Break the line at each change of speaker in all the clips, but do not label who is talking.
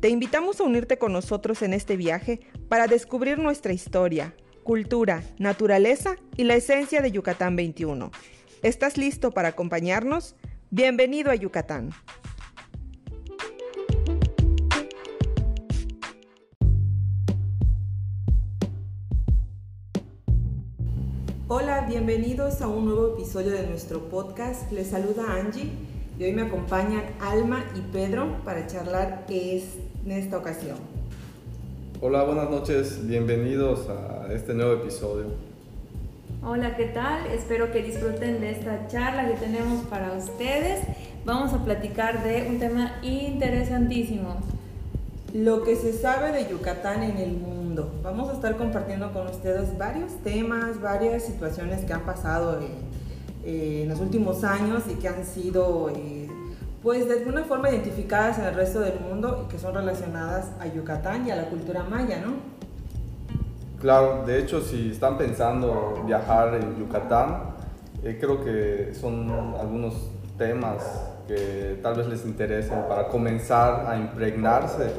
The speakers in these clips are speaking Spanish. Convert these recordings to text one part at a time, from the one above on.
Te invitamos a unirte con nosotros en este viaje para descubrir nuestra historia, cultura, naturaleza y la esencia de Yucatán 21. ¿Estás listo para acompañarnos? Bienvenido a Yucatán. Hola, bienvenidos a un nuevo episodio de nuestro podcast. Les saluda Angie y hoy me acompañan Alma y Pedro para charlar en esta ocasión.
Hola, buenas noches, bienvenidos a este nuevo episodio.
Hola, ¿qué tal? Espero que disfruten de esta charla que tenemos para ustedes. Vamos a platicar de un tema interesantísimo.
Lo que se sabe de Yucatán en el mundo. Vamos a estar compartiendo con ustedes varios temas, varias situaciones que han pasado en eh, en los últimos años y que han sido, eh, pues de alguna forma identificadas en el resto del mundo y que son relacionadas a Yucatán y a la cultura maya, ¿no?
Claro, de hecho, si están pensando viajar en Yucatán, eh, creo que son algunos temas que tal vez les interesen para comenzar a impregnarse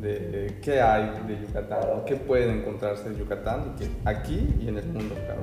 de qué hay de Yucatán, o qué pueden encontrarse en Yucatán aquí y en el mundo, claro.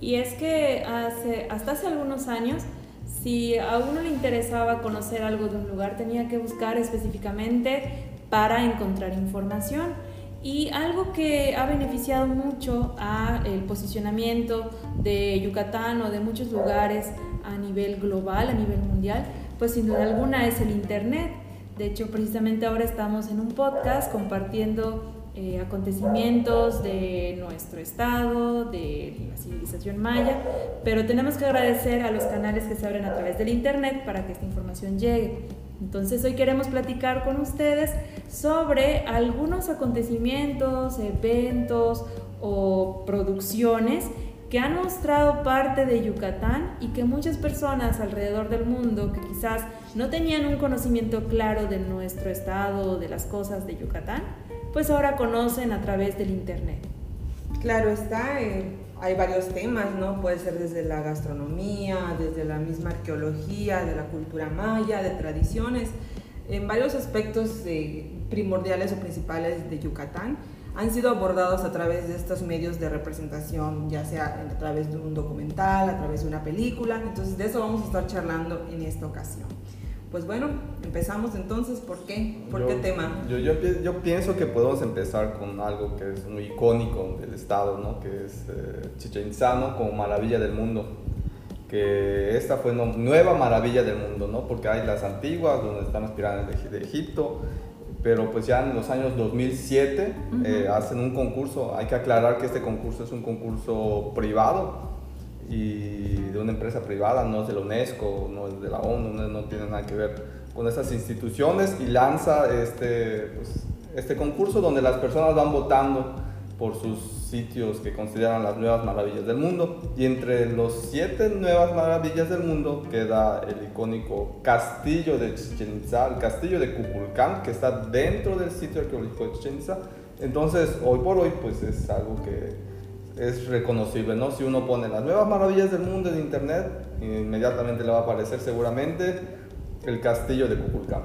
Y es que hace, hasta hace algunos años, si a uno le interesaba conocer algo de un lugar, tenía que buscar específicamente para encontrar información. Y algo que ha beneficiado mucho a el posicionamiento de Yucatán o de muchos lugares a nivel global, a nivel mundial, pues sin duda alguna es el Internet. De hecho, precisamente ahora estamos en un podcast compartiendo eh, acontecimientos de nuestro estado, de la civilización maya, pero tenemos que agradecer a los canales que se abren a través del Internet para que esta información llegue. Entonces hoy queremos platicar con ustedes sobre algunos acontecimientos, eventos o producciones que han mostrado parte de Yucatán y que muchas personas alrededor del mundo que quizás no tenían un conocimiento claro de nuestro estado o de las cosas de Yucatán, pues ahora conocen a través del Internet.
Claro está, eh, hay varios temas, ¿no? Puede ser desde la gastronomía, desde la misma arqueología, de la cultura maya, de tradiciones, en varios aspectos eh, primordiales o principales de Yucatán han sido abordados a través de estos medios de representación, ya sea a través de un documental, a través de una película. Entonces de eso vamos a estar charlando en esta ocasión. Pues bueno, empezamos entonces. ¿Por qué? ¿Por qué tema?
Yo, yo, yo, pienso que podemos empezar con algo que es muy icónico del estado, ¿no? que es eh, Chichen Itza, ¿no? como maravilla del mundo. Que esta fue una nueva maravilla del mundo, ¿no? porque hay las antiguas, donde están las pirámides de, Egipto, pero pues ya en los años 2007 eh, hacen un concurso. Hay que aclarar que este concurso es un concurso privado y de empresa privada, no es de la UNESCO, no es de la ONU, no, tiene nada que ver con esas instituciones y lanza este, pues, este concurso donde las personas van votando por sus sitios que consideran las nuevas maravillas del mundo. Y entre los siete nuevas maravillas del mundo queda el icónico castillo de Chichen Itza, el castillo de Kukulcán, que está dentro del sitio arqueológico de Chichen Itza. Entonces, hoy por hoy, pues es algo que es reconocible, ¿no? Si uno pone las nuevas maravillas del mundo en internet, inmediatamente le va a aparecer seguramente el castillo de Kukulcán.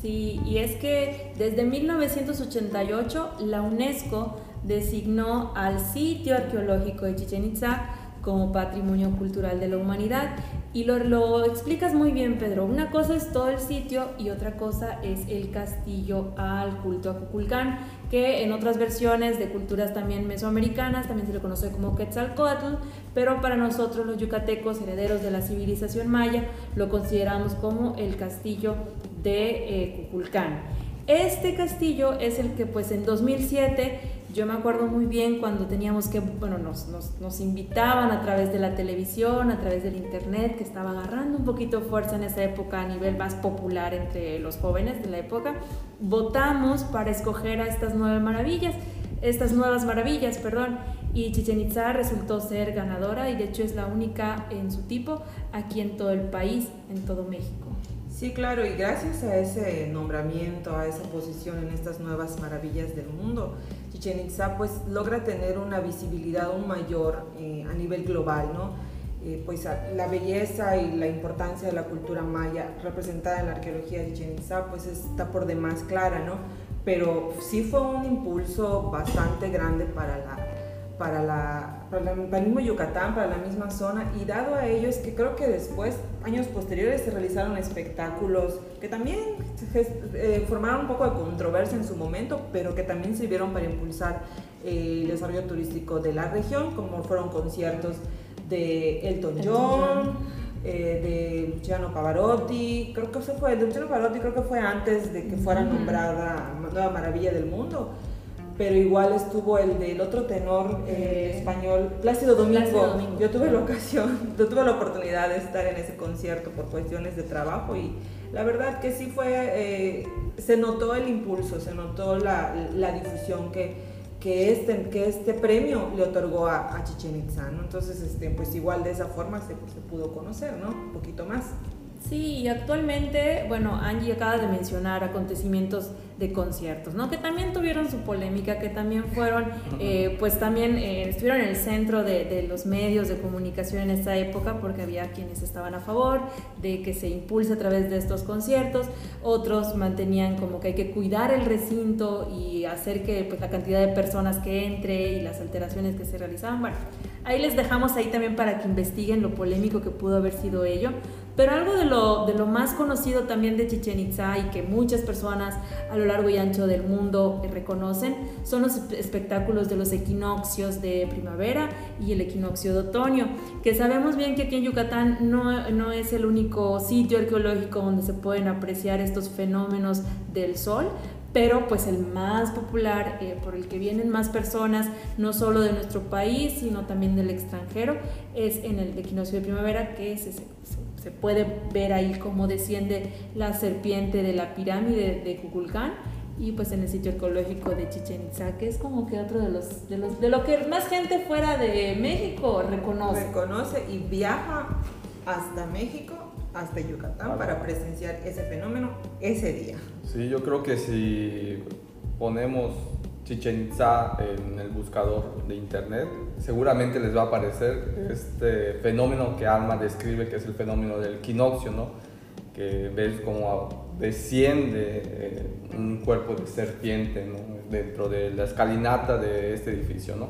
Sí, y es que desde 1988 la UNESCO designó al sitio arqueológico de Chichen Itza como patrimonio cultural de la humanidad. Y lo, lo, explicas muy bien, Pedro. Una cosa es todo el sitio y otra cosa es el castillo al culto a Kukulcán, que en otras versiones de culturas también mesoamericanas también se le conoce como Quetzalcoatl, pero para nosotros los yucatecos, herederos de la civilización maya, lo consideramos como el castillo de eh, Kukulcán. Este castillo es el que pues en 2007 yo me acuerdo muy bien cuando teníamos que, bueno, nos, nos, nos, invitaban a través de la televisión, a través del internet, que estaba agarrando un poquito fuerza en esa época a nivel más popular entre los jóvenes de la época. Votamos para escoger a estas nueve maravillas. estas nuevas maravillas, perdón. Y Chichen Itza resultó ser ganadora y de hecho es la única en su tipo aquí en todo el país, en todo México.
Sí, claro, y gracias a ese nombramiento, a esa posición en estas nuevas maravillas del mundo, Chichen Itza pues logra tener una visibilidad aún mayor eh, a nivel global, ¿no? Eh, pues la belleza y la importancia de la cultura maya representada en la arqueología de Chichen Itza pues está por demás clara, ¿no? Pero sí fue un impulso bastante grande para la, para, la, para, el mismo Yucatán, para la misma zona, y dado a ello es que creo que después, años posteriores, se realizaron espectáculos que también eh, formaron un poco de controversia en su momento, pero que también sirvieron para impulsar eh, el desarrollo turístico de la región, como fueron conciertos de Elton John, eh, de Luciano Pavarotti, creo que fue, el de Luciano Pavarotti creo que fue antes de que fuera nombrada Nueva Maravilla del Mundo pero igual estuvo el del otro tenor eh, español, Plácido Domingo. Yo tuve la ocasión, yo tuve la oportunidad de estar en ese concierto por cuestiones de trabajo y la verdad que sí fue, eh, se notó el impulso, se notó la, la difusión que, que, este, que este premio le otorgó a, a Chichen Itza, ¿no? Entonces, este, pues igual de esa forma se, se pudo conocer, ¿no? Un poquito más.
Sí, y actualmente, bueno, Angie acaba de mencionar acontecimientos de conciertos, ¿no? Que también tuvieron su polémica, que también fueron, eh, pues también eh, estuvieron en el centro de, de, los medios de comunicación en esta época, porque había quienes estaban a favor de que se impulse a través de estos conciertos, otros mantenían como que hay que cuidar el recinto y hacer que pues, la cantidad de personas que entre y las alteraciones que se realizaban, bueno, ahí les dejamos ahí también para que investiguen lo polémico que pudo haber sido ello, pero algo de lo, más conocido también de Chichen Itza y que muchas personas a lo largo y ancho del mundo reconocen son los espectáculos de los equinoccios de primavera y el equinoccio de otoño, que sabemos bien que aquí en Yucatán no, no es el único sitio arqueológico donde se pueden apreciar estos fenómenos del sol, pero pues el más popular, eh, por el que vienen más personas, no solo de nuestro país, sino también del extranjero, es en el equinoccio de primavera, que es ese, se puede ver ahí cómo desciende la serpiente de la pirámide de Kukulcán y pues en el sitio arqueológico de Chichen Itza, que es como que otro de los, de los de lo que más gente fuera de México reconoce.
Reconoce y viaja hasta México, hasta Yucatán para presenciar ese fenómeno ese día.
Sí, yo creo que si ponemos Chichen Itza en el buscador de internet, seguramente les va a aparecer este fenómeno que Alma describe, que es el fenómeno del quinoccio, ¿no? que ves como desciende eh, un cuerpo de serpiente dentro de la escalinata de este edificio. ¿no?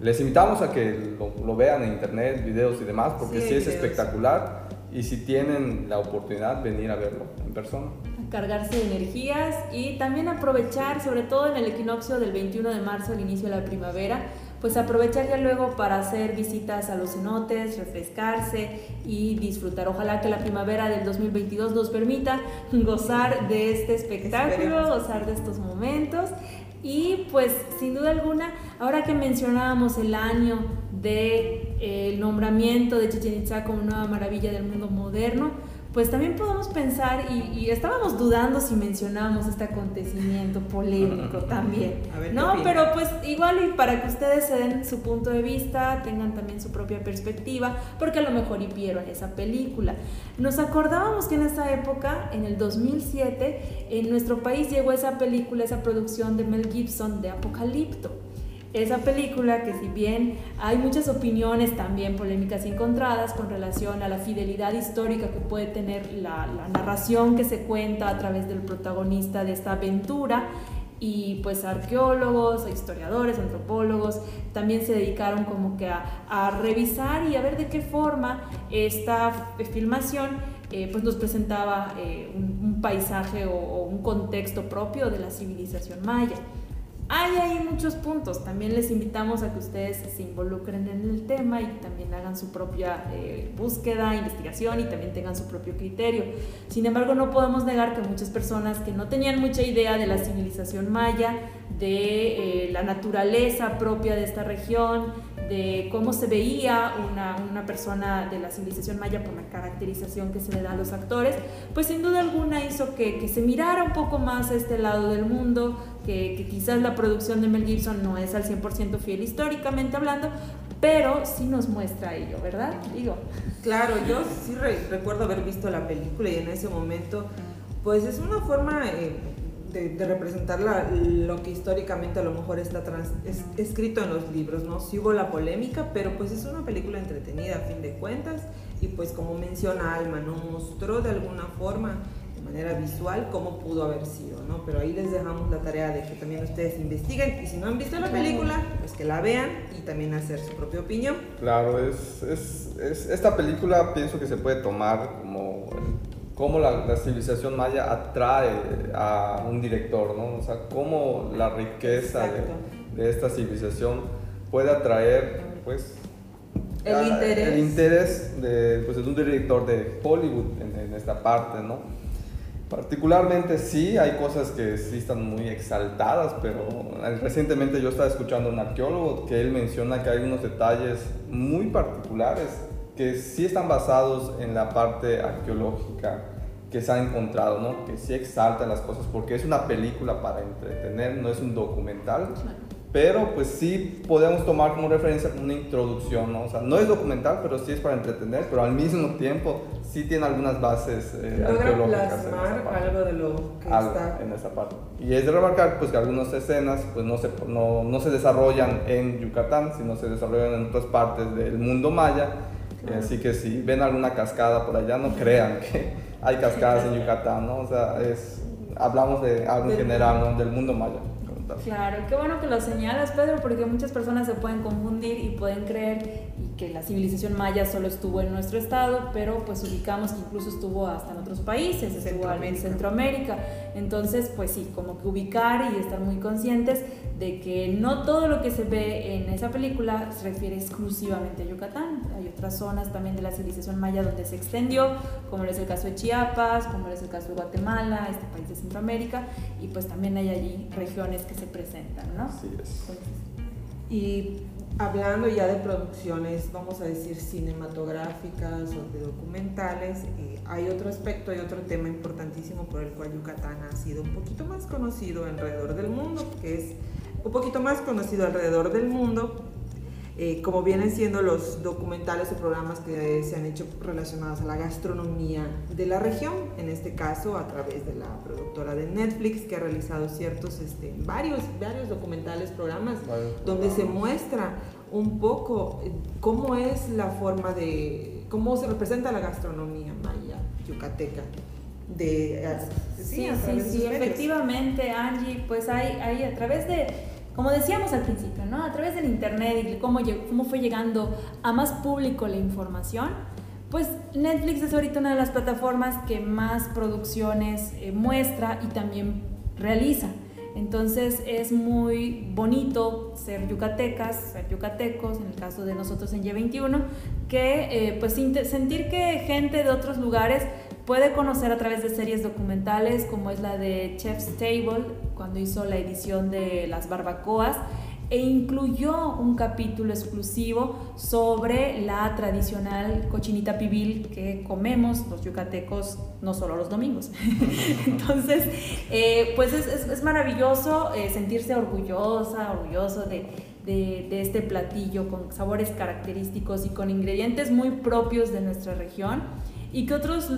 Les invitamos a que lo, vean en internet, videos y demás, porque sí, es espectacular y si tienen la oportunidad, venir a verlo en persona
cargarse de energías y también aprovechar, sobre todo en el equinoccio del 21 de marzo, al inicio de la primavera, pues aprovechar ya luego para hacer visitas a los cenotes, refrescarse y disfrutar. Ojalá que la primavera del 2022 nos permita gozar de este espectáculo, gozar de estos momentos. Y pues sin duda alguna, ahora que mencionábamos el año del de, eh, nombramiento de Chichen Itza como nueva maravilla del mundo moderno, pues también podemos pensar, y, estábamos dudando si mencionábamos este acontecimiento polémico también, ¿no? Pero pues igual y para que ustedes se den su punto de vista, tengan también su propia perspectiva, porque a lo mejor y vieron esa película. Nos acordábamos que en esa época, en el 2007, en nuestro país llegó esa película, esa producción de Mel Gibson de Apocalipto esa película que si bien hay muchas opiniones también polémicas encontradas con relación a la fidelidad histórica que puede tener la, narración que se cuenta a través del protagonista de esta aventura, y pues arqueólogos, historiadores, antropólogos también se dedicaron como que a, revisar y a ver de qué forma esta filmación eh, pues nos presentaba eh, un, paisaje o un contexto propio de la civilización maya. Hay ahí muchos puntos. También les invitamos a que ustedes se involucren en el tema y también hagan su propia eh, búsqueda, investigación y también tengan su propio criterio. Sin embargo, no podemos negar que muchas personas que no tenían mucha idea de la civilización maya, de eh, la naturaleza propia de esta región, de cómo se veía una, una, persona de la civilización maya por la caracterización que se le da a los actores, pues sin duda alguna hizo que, que se mirara un poco más a este lado del mundo, que, que, quizás la producción de Mel Gibson no es al 100% fiel históricamente hablando, pero sí nos muestra ello, ¿verdad? Digo.
Claro, yo sí recuerdo haber visto la película y en ese momento, pues es una forma... Eh, de, representar lo que históricamente a lo mejor está escrito en los libros, ¿no? Sí hubo la polémica, pero pues es una película entretenida a fin de cuentas y pues como menciona Alma, ¿no? Mostró de alguna forma, de manera visual, cómo pudo haber sido, ¿no? Pero ahí les dejamos la tarea de que también ustedes investiguen y si no han visto la película, pues que la vean y también hacer su propia opinión.
Claro, es, es, es esta película pienso que se puede tomar como cómo la, civilización maya atrae a un director, ¿no? O sea, cómo la riqueza de, esta civilización puede atraer, pues,
el interés,
el interés de, pues, de, un director de Hollywood en, en, esta parte, ¿no? Particularmente sí, hay cosas que sí están muy exaltadas, pero recientemente yo estaba escuchando a un arqueólogo que él menciona que hay unos detalles muy particulares que sí están basados en la parte arqueológica que se ha encontrado, ¿no? Que sí exaltan las cosas porque es una película para entretener, no es un documental. Pero pues sí podemos tomar como referencia una introducción, ¿no? O sea, no es documental, pero sí es para entretener, pero al mismo tiempo sí tiene algunas bases
eh, arqueológicas. en algo de lo que está.
En esa parte. Y es de remarcar pues que algunas escenas pues no se, no, no se desarrollan en Yucatán, sino se desarrollan en otras partes del mundo maya Así que si ven alguna cascada por allá, no crean que hay cascadas en Yucatán, ¿no? O sea, es, hablamos de algo en general, ¿no? Del mundo maya.
Claro, qué bueno que lo señalas, Pedro, porque muchas personas se pueden confundir y pueden creer que la civilización maya solo estuvo en nuestro estado, pero pues ubicamos que incluso estuvo hasta en otros países, estuvo en Centroamérica. Entonces, pues sí, como que ubicar y estar muy conscientes de que no todo lo que se ve en esa película se refiere exclusivamente a Yucatán. Hay otras zonas también de la civilización maya donde se extendió, como es el caso de Chiapas, como es el caso de Guatemala, este país de Centroamérica, y pues también hay allí regiones que se presentan, ¿no?
Así es.
y hablando ya de producciones, vamos a decir, cinematográficas o de documentales, eh, hay otro aspecto, hay otro tema importantísimo por el cual Yucatán ha sido un poquito más conocido alrededor del mundo, que es un poquito más conocido alrededor del mundo eh, como vienen siendo los documentales o programas que se han hecho relacionados a la gastronomía de la región, en este caso a través de la productora de Netflix que ha realizado ciertos, este, varios, varios documentales, programas, donde se muestra un poco eh, cómo es la forma de, cómo se representa la gastronomía maya, yucateca. De,
eh, sí, sí, sí, efectivamente, Angie, pues hay, hay a través de como decíamos al principio, ¿no? A través del Internet y cómo, fue llegando a más público la información, pues Netflix es ahorita una de las plataformas que más producciones eh, muestra y también realiza. Entonces es muy bonito ser yucatecas, ser yucatecos, en el caso de nosotros en Y21, que eh, pues sentir que gente de otros lugares puede conocer a través de series documentales como es la de Chef's Table, cuando hizo la edición de las barbacoas, e incluyó un capítulo exclusivo sobre la tradicional cochinita pibil que comemos los yucatecos no solo los domingos. Entonces, eh, pues es, maravilloso eh, sentirse orgullosa, orgulloso de, de, este platillo con sabores característicos y con ingredientes muy propios de nuestra región y que otros,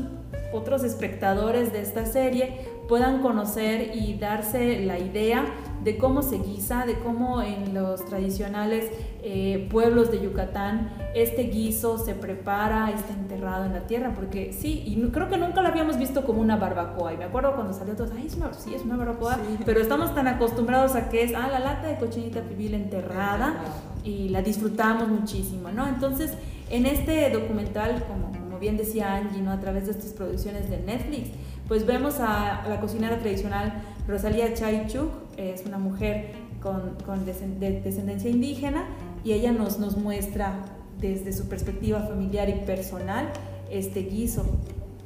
otros espectadores de esta serie puedan conocer y darse la idea de cómo se guisa, de cómo en los tradicionales eh, pueblos de Yucatán este guiso se prepara, está enterrado en la tierra, porque sí, y creo que nunca lo habíamos visto como una barbacoa, y me acuerdo cuando salió todo, ay, es una, sí, es una barbacoa, pero estamos tan acostumbrados a que es, ah, la lata de cochinita pibil enterrada, y la disfrutamos muchísimo, ¿no? Entonces, en este documental, como, como bien decía Angie, ¿no? A través de estas producciones de Netflix, pues vemos a, la cocinera tradicional Rosalía Chaychuk, es una mujer con, con de descendencia indígena y ella nos, nos muestra desde su perspectiva familiar y personal este guiso.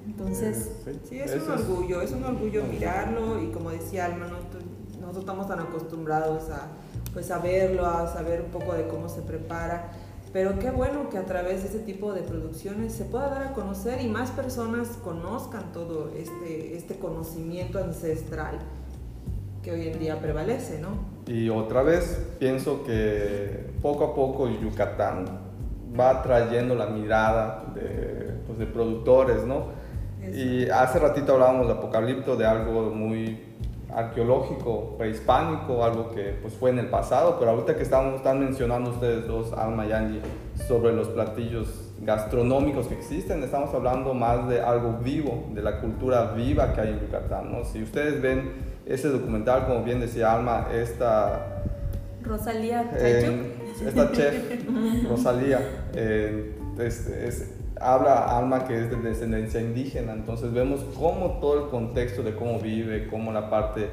Entonces,
sí, es un orgullo, es un orgullo mirarlo y como decía Alma, nosotros estamos tan acostumbrados a pues a verlo, a saber un poco de cómo se prepara. Pero qué bueno que a través de ese tipo de producciones se pueda dar a conocer y más personas conozcan todo este, este conocimiento ancestral que hoy en día prevalece, ¿no?
Y otra vez pienso que poco a poco Yucatán va trayendo la mirada de, pues, de productores, ¿no? Y hace ratito hablábamos de Apocalipto, de algo muy arqueológico, prehispánico, algo que pues fue en el pasado, pero ahorita que estamos, están mencionando ustedes dos, Alma y Angie, sobre los platillos gastronómicos que existen, estamos hablando más de algo vivo, de la cultura viva que hay en Yucatán, ¿no? Si ustedes ven ese documental, como bien decía Alma, esta...
Rosalía
Esta chef, Rosalía, eh, es, habla Alma que es de descendencia indígena, entonces vemos cómo todo el contexto de cómo vive, cómo la parte,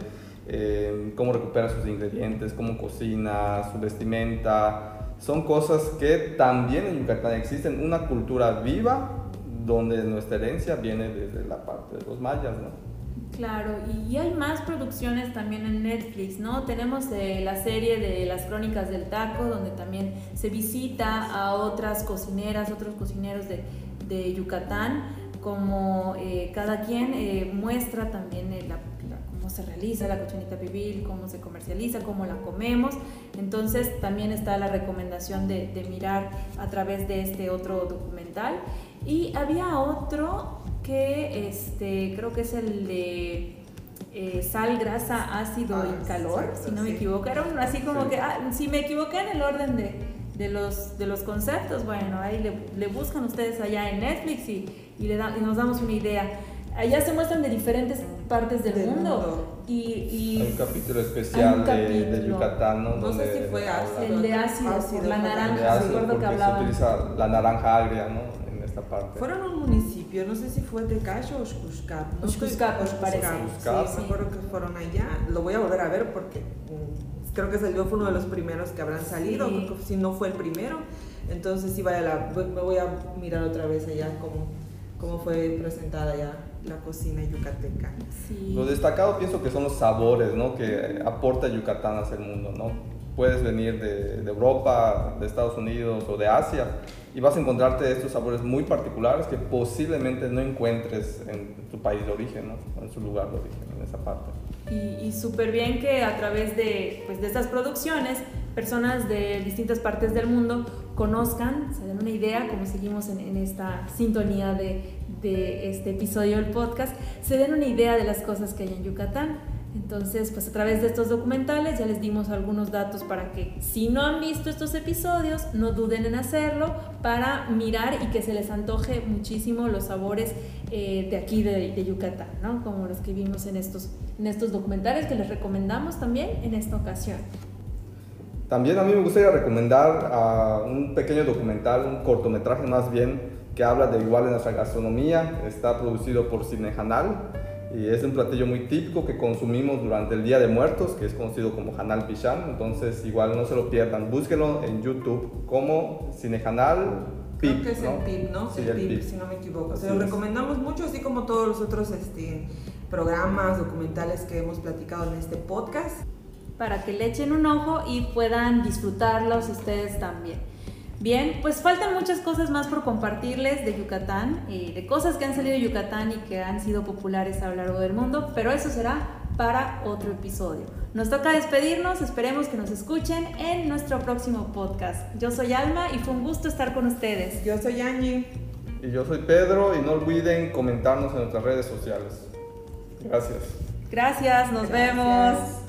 eh, cómo recupera sus ingredientes, cómo cocina, su vestimenta, son cosas que también en Yucatán existen, una cultura viva donde nuestra herencia viene desde la parte de los mayas, ¿no?
Claro, y hay más producciones también en Netflix, ¿no? Tenemos eh, la serie de las crónicas del taco, donde también se visita a otras cocineras, otros cocineros de, Yucatán, como eh, cada quien eh, muestra también cómo se realiza la cochinita pibil, cómo se comercializa, cómo la comemos. Entonces también está la recomendación de, de mirar a través de este otro documental. Y había otro que este, creo que es el de eh, sal, grasa, ácido y ah, calor, si no me equivoco. Era así como que, ah, si me equivoqué en el orden de, de, los, de los conceptos, bueno, ahí le, le buscan ustedes allá en Netflix y, y, le da, y nos damos una idea. Allá se muestran de diferentes partes del, mundo. Y, y,
hay un capítulo especial De, de, Yucatán, ¿no?
No sé si fue ácido. El de ácido, ácido la naranja, recuerdo que hablaba.
Se utiliza la naranja agria, ¿no?
Fueron un municipio, no sé si fue de Cayo o Xcuscap.
No Xcuscap, parece.
Sí, sí. que fueron allá. Lo voy a volver a ver porque mm, creo que salió, fue uno de los primeros que habrán salido, si no fue el primero. Entonces sí, vaya la, me voy a mirar otra vez allá cómo, cómo fue presentada ya la cocina yucateca.
Lo destacado pienso que son los sabores ¿no? que aporta Yucatán hacia el mundo. ¿no? Puedes venir de, de Europa, de Estados Unidos o de Asia y vas a encontrarte estos sabores muy particulares que posiblemente no encuentres en tu país de origen, ¿no? en su lugar de origen, en esa parte.
Y, y súper bien que a través de, pues, de estas producciones, personas de distintas partes del mundo conozcan, se den una idea, como seguimos en, en esta sintonía de, de este episodio del podcast, se den una idea de las cosas que hay en Yucatán entonces, pues a través de estos documentales ya les dimos algunos datos para que si no han visto estos episodios, no duden en hacerlo para mirar y que se les antoje muchísimo los sabores eh, de aquí de, Yucatán, ¿no? Como los que vimos en estos, en estos documentales que les recomendamos también en esta ocasión.
También a mí me gustaría recomendar uh, un pequeño documental, un cortometraje más bien, que habla de igual en nuestra gastronomía. Está producido por Cinejanal y es un platillo muy típico que consumimos durante el Día de Muertos, que es conocido como Hanal Pichán. Entonces, igual no se lo pierdan. Búsquenlo en YouTube como Cinejanal
Pip. Creo que es el Pip, ¿no? Sí, el, Pip, si no me equivoco. Se lo recomendamos mucho, así como todos los otros este, programas, documentales que hemos platicado en este podcast.
Para que le echen un ojo y puedan disfrutarlos ustedes también. Bien, pues faltan muchas cosas más por compartirles de Yucatán, eh, de cosas que han salido de Yucatán y que han sido populares a lo largo del mundo, pero eso será para otro episodio. Nos toca despedirnos, esperemos que nos escuchen en nuestro próximo podcast. Yo soy Alma y fue un gusto estar con ustedes.
Yo soy Angie.
Y yo soy Pedro y no olviden comentarnos en nuestras redes sociales. Gracias.
Gracias, nos vemos.